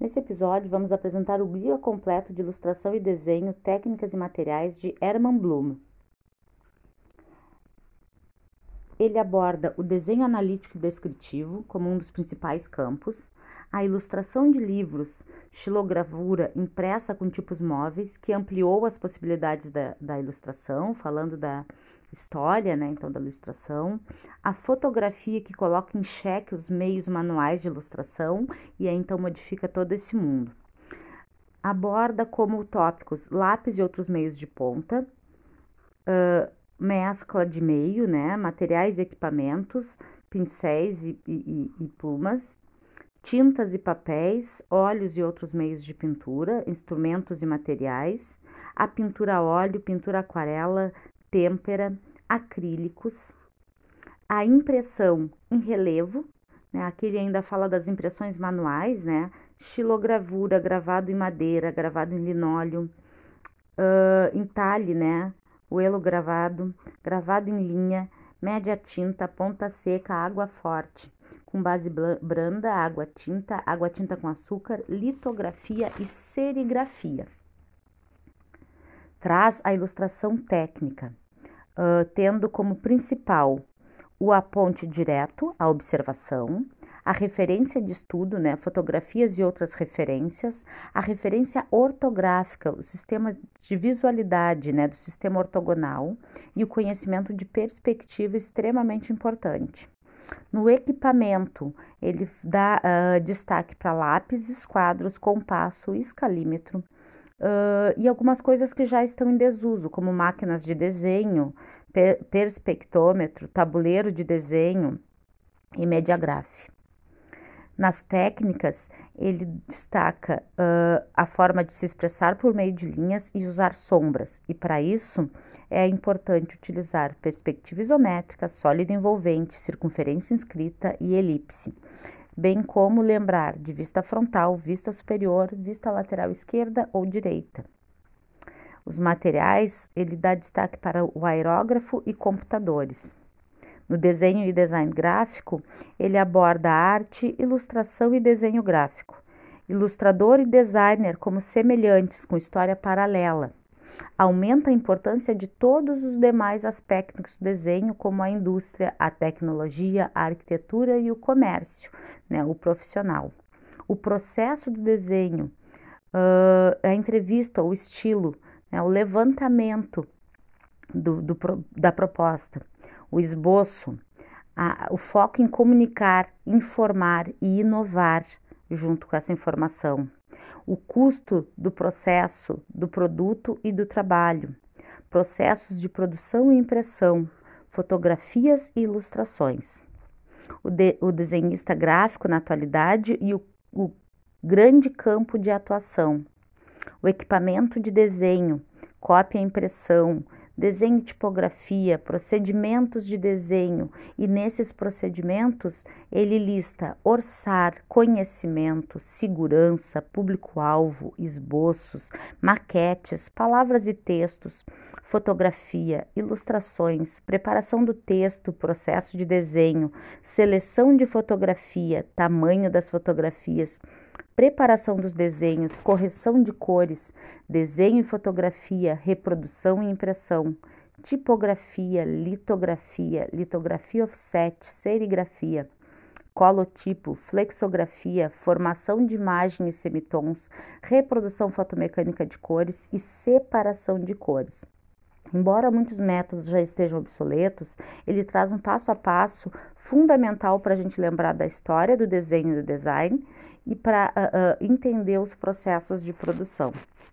Nesse episódio, vamos apresentar o Guia Completo de Ilustração e Desenho, Técnicas e Materiais de Herman Bloom. Ele aborda o desenho analítico e descritivo como um dos principais campos, a ilustração de livros, xilogravura impressa com tipos móveis, que ampliou as possibilidades da, da ilustração, falando da história, né, então da ilustração, a fotografia que coloca em xeque os meios manuais de ilustração e aí então modifica todo esse mundo. Aborda como tópicos lápis e outros meios de ponta, uh, mescla de meio, né, materiais e equipamentos, pincéis e, e, e plumas, tintas e papéis, óleos e outros meios de pintura, instrumentos e materiais, a pintura a óleo, pintura aquarela, têmpera, acrílicos, a impressão em relevo, né? Aqui ele ainda fala das impressões manuais, né? Xilogravura, gravado em madeira, gravado em linóleo, uh, entalhe, né? O elo gravado, gravado em linha, média tinta, ponta seca, água forte, com base branda, água tinta, água tinta com açúcar, litografia e serigrafia. Traz a ilustração técnica, tendo como principal o aponte direto, a observação, a referência de estudo, né, fotografias e outras referências, a referência ortográfica, o sistema de visualidade, né, do sistema ortogonal e o conhecimento de perspectiva extremamente importante. No equipamento, ele dá uh, destaque para lápis, quadros, compasso, escalímetro, uh, e algumas coisas que já estão em desuso, como máquinas de desenho, per perspectômetro, tabuleiro de desenho e mediagraph. Nas técnicas, ele destaca uh, a forma de se expressar por meio de linhas e usar sombras, e para isso é importante utilizar perspectiva isométrica, sólido envolvente, circunferência inscrita e elipse bem como lembrar de vista frontal, vista superior, vista lateral esquerda ou direita. Os materiais, ele dá destaque para o aerógrafo e computadores. No desenho e design gráfico, ele aborda arte, ilustração e desenho gráfico. Ilustrador e designer como semelhantes, com história paralela aumenta a importância de todos os demais aspectos do desenho, como a indústria, a tecnologia, a arquitetura e o comércio, né, o profissional. O processo do desenho, uh, a entrevista, o estilo, né, o levantamento do, do, da proposta, o esboço, a, o foco em comunicar, informar e inovar junto com essa informação o custo do processo, do produto e do trabalho, processos de produção e impressão, fotografias e ilustrações. O, de, o desenhista gráfico na atualidade e o, o grande campo de atuação, o equipamento de desenho, cópia e impressão, desenho e tipografia, procedimentos de desenho, e nesses procedimentos ele lista orçar, conhecimento, segurança, público-alvo, esboços, maquetes, palavras e textos, fotografia, ilustrações, preparação do texto, processo de desenho, seleção de fotografia, tamanho das fotografias preparação dos desenhos, correção de cores, desenho e fotografia, reprodução e impressão, tipografia, litografia, litografia offset, serigrafia, colotipo, flexografia, formação de imagem e semitons, reprodução fotomecânica de cores e separação de cores. Embora muitos métodos já estejam obsoletos, ele traz um passo a passo fundamental para a gente lembrar da história do desenho e do design e para uh, uh, entender os processos de produção.